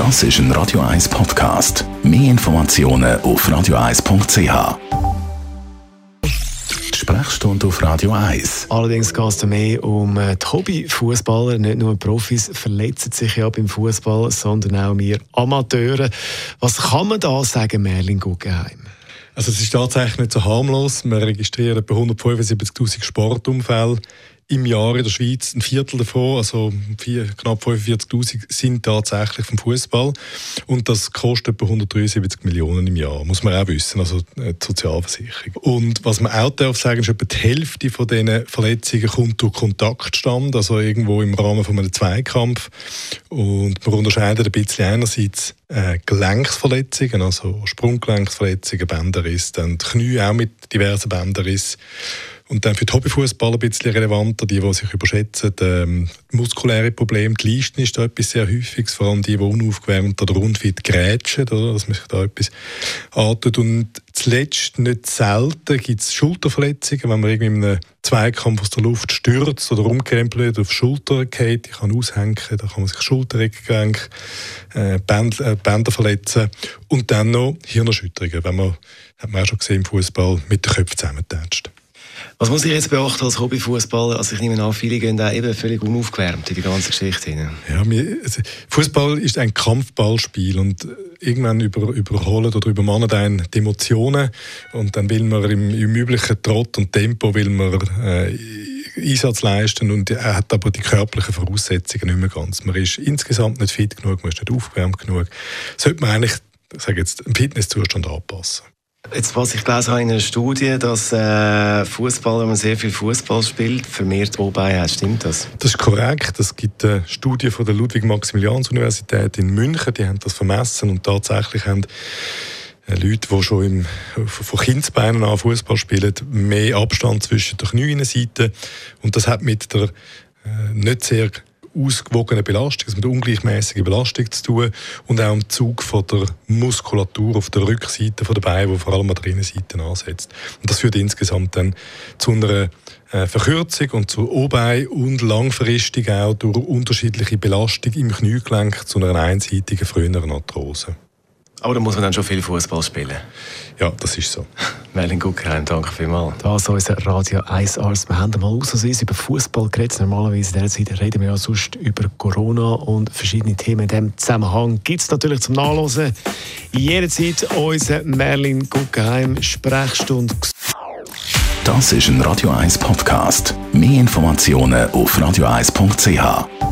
Das ist ein Radio 1 Podcast. Mehr Informationen auf radio1.ch. Die Sprechstunde auf Radio 1. Allerdings geht es mehr um äh, die Hobbyfußballer. Nicht nur Profis verletzen sich ja beim Fußball, sondern auch wir Amateure. Was kann man da sagen, Merlin Guggenheim? Also es ist tatsächlich nicht so harmlos. Wir registrieren etwa 175'000 Sportunfälle im Jahr in der Schweiz. Ein Viertel davon, also vier, knapp 45'000, sind tatsächlich vom Fußball. Und das kostet etwa 173 Millionen im Jahr, muss man auch wissen, also die Sozialversicherung. Und was man auch darf sagen, ist etwa die Hälfte von diesen Verletzungen kommt durch Kontaktstand, also irgendwo im Rahmen von einem Zweikampf. Und man unterscheidet ein bisschen einerseits äh, Gelenksverletzungen, also Sprunggelenksverletzungen, Bänderriss, dann die Knie auch mit diversen Bänderrissen. Und dann für die Hobbyfußballer ein bisschen relevanter, die, die sich überschätzen, ähm, muskuläre Probleme, die Leisten ist da etwas sehr häufiges, vor allem die, die unaufgewärmt oder unfit grätschen, oder, dass man sich da etwas atmet. Und zuletzt, nicht selten, gibt es Schulterverletzungen, wenn man irgendwie in einem Zweikampf aus der Luft stürzt oder umkrempelt auf die Schulter geht, die kann aushängen, da kann man sich Schultergelenk, äh, Bänder, äh, Bänder verletzen und dann noch Hirnerschütterungen, wenn man, hat man auch schon gesehen im Fußball, mit den Köpfen zusammentatscht. Was muss ich jetzt beachten als Hobbyfußballer? Also ich nehme an, viele gehen da eben völlig unaufgewärmt in die ganze Geschichte. Ja, also Fußball ist ein Kampfballspiel und irgendwann über, überholen oder übermannen einen die Emotionen und dann will man im, im üblichen Trott und Tempo will man äh, Einsatz leisten und er hat aber die körperlichen Voraussetzungen nicht mehr ganz. Man ist insgesamt nicht fit genug, man ist nicht aufgewärmt genug. Sollte man eigentlich, ich sage jetzt, im Fitnesszustand anpassen. Jetzt, was ich gelesen habe in einer Studie, dass äh, Fußball, wenn man sehr viel Fußball spielt, vermehrt O-Bein hat. Stimmt das? Das ist korrekt. Es gibt eine Studie von der Ludwig-Maximilians-Universität in München, die haben das vermessen und tatsächlich haben äh, Leute, die schon im, von Kindsbeinen an Fußball spielen, mehr Abstand zwischen den Knieinnenseiten. Und das hat mit der äh, nicht sehr ausgewogene Belastung, also mit ungleichmäßiger Belastung zu tun und auch im Zug von der Muskulatur auf der Rückseite der Beine, die vor allem an der Innenseite ansetzt. Und das führt insgesamt dann zu einer äh, Verkürzung und zu Obei und langfristig auch durch unterschiedliche Belastung im Kniegelenk zu einer einseitigen früheren Arthrose. Aber da muss man dann schon viel Fußball spielen. Ja, das ist so. Melin Guggenheim, danke vielmals. Das ist unser Radio 1 Arzt. Wir haben mal ausnahmsweise über Fußball geredet. Normalerweise in dieser Zeit reden wir ja sonst über Corona und verschiedene Themen. In diesem Zusammenhang gibt es natürlich zum Nachlesen jederzeit unsere Merlin Guggenheim Sprechstunde. Das ist ein Radio 1 Podcast. Mehr Informationen auf radio1.ch.